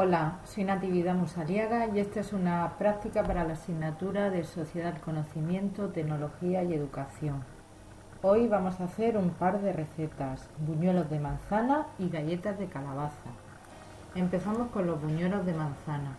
Hola, soy Natividad Musariaga y esta es una práctica para la asignatura de Sociedad Conocimiento, Tecnología y Educación. Hoy vamos a hacer un par de recetas, buñuelos de manzana y galletas de calabaza. Empezamos con los buñuelos de manzana.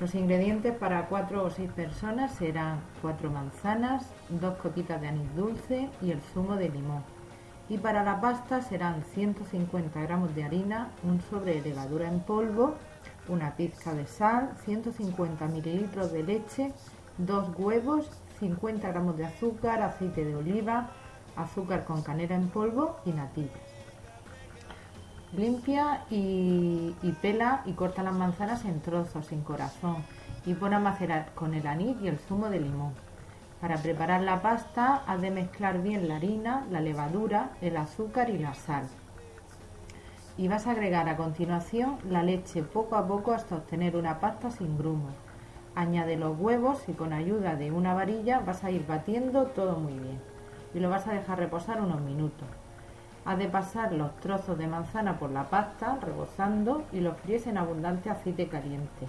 Los ingredientes para 4 o 6 personas serán 4 manzanas, 2 copitas de anís dulce y el zumo de limón. Y para la pasta serán 150 gramos de harina, un sobre de levadura en polvo, una pizca de sal, 150 mililitros de leche, 2 huevos, 50 gramos de azúcar, aceite de oliva, azúcar con canela en polvo y natillas. Limpia y, y, pela y corta las manzanas en trozos, sin corazón, y pone a macerar con el anís y el zumo de limón. Para preparar la pasta, has de mezclar bien la harina, la levadura, el azúcar y la sal. Y vas a agregar a continuación la leche poco a poco hasta obtener una pasta sin grumos. Añade los huevos y con ayuda de una varilla vas a ir batiendo todo muy bien. Y lo vas a dejar reposar unos minutos. Has de pasar los trozos de manzana por la pasta, rebozando, y los fríes en abundante aceite caliente.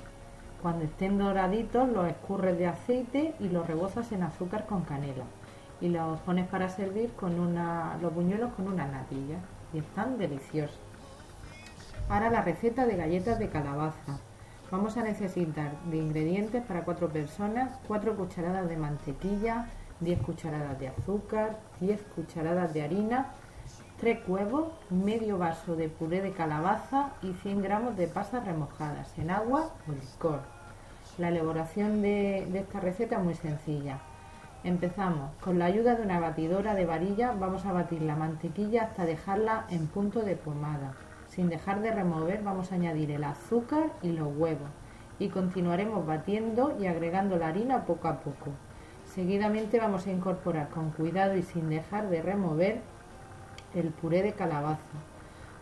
Cuando estén doraditos, los escurres de aceite y los rebozas en azúcar con canela. Y los pones para servir con una, los buñuelos con una natilla. Y están deliciosos. Ahora la receta de galletas de calabaza. Vamos a necesitar de ingredientes para 4 personas, 4 cucharadas de mantequilla, 10 cucharadas de azúcar, 10 cucharadas de harina, 3 huevos, medio vaso de puré de calabaza y 100 gramos de pasas remojadas en agua o licor. La elaboración de, esta receta es muy sencilla. Empezamos. Con la ayuda de una batidora de varilla vamos a batir la mantequilla hasta dejarla en punto de pomada. Sin dejar de remover vamos a añadir el azúcar y los huevos y continuaremos batiendo y agregando la harina poco a poco. Seguidamente vamos a incorporar con cuidado y sin dejar de remover el puré de calabaza.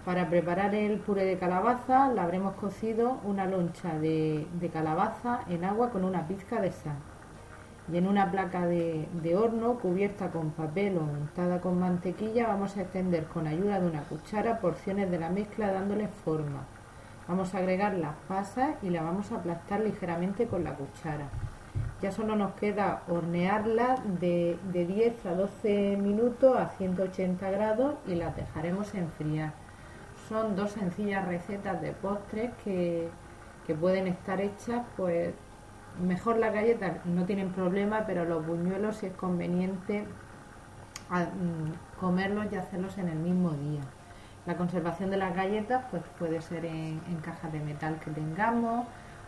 Para preparar el puré de calabaza le habremos cocido una loncha de, calabaza en agua con una pizca de sal y en una placa de, de, horno cubierta con papel o untada con mantequilla vamos a extender con ayuda de una cuchara porciones de la mezcla dándole forma. Vamos a agregar las pasas y la vamos a aplastar ligeramente con la cuchara. Ya solo nos queda hornearla de, de 10 a 12 minutos a 180 grados y las dejaremos enfriar. Son dos sencillas recetas de postres que, que pueden estar hechas pues mejor las galletas no tienen problema, pero los buñuelos si es conveniente mm, comerlos y hacerlos en el mismo día. La conservación de las galletas pues puede ser en, en cajas de metal que tengamos,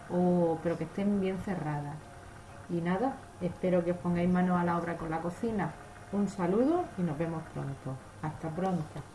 o, pero que estén bien cerradas. Y nada, espero que os pongáis manos a la obra con la cocina. Un saludo y nos vemos pronto. Hasta pronto.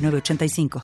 85.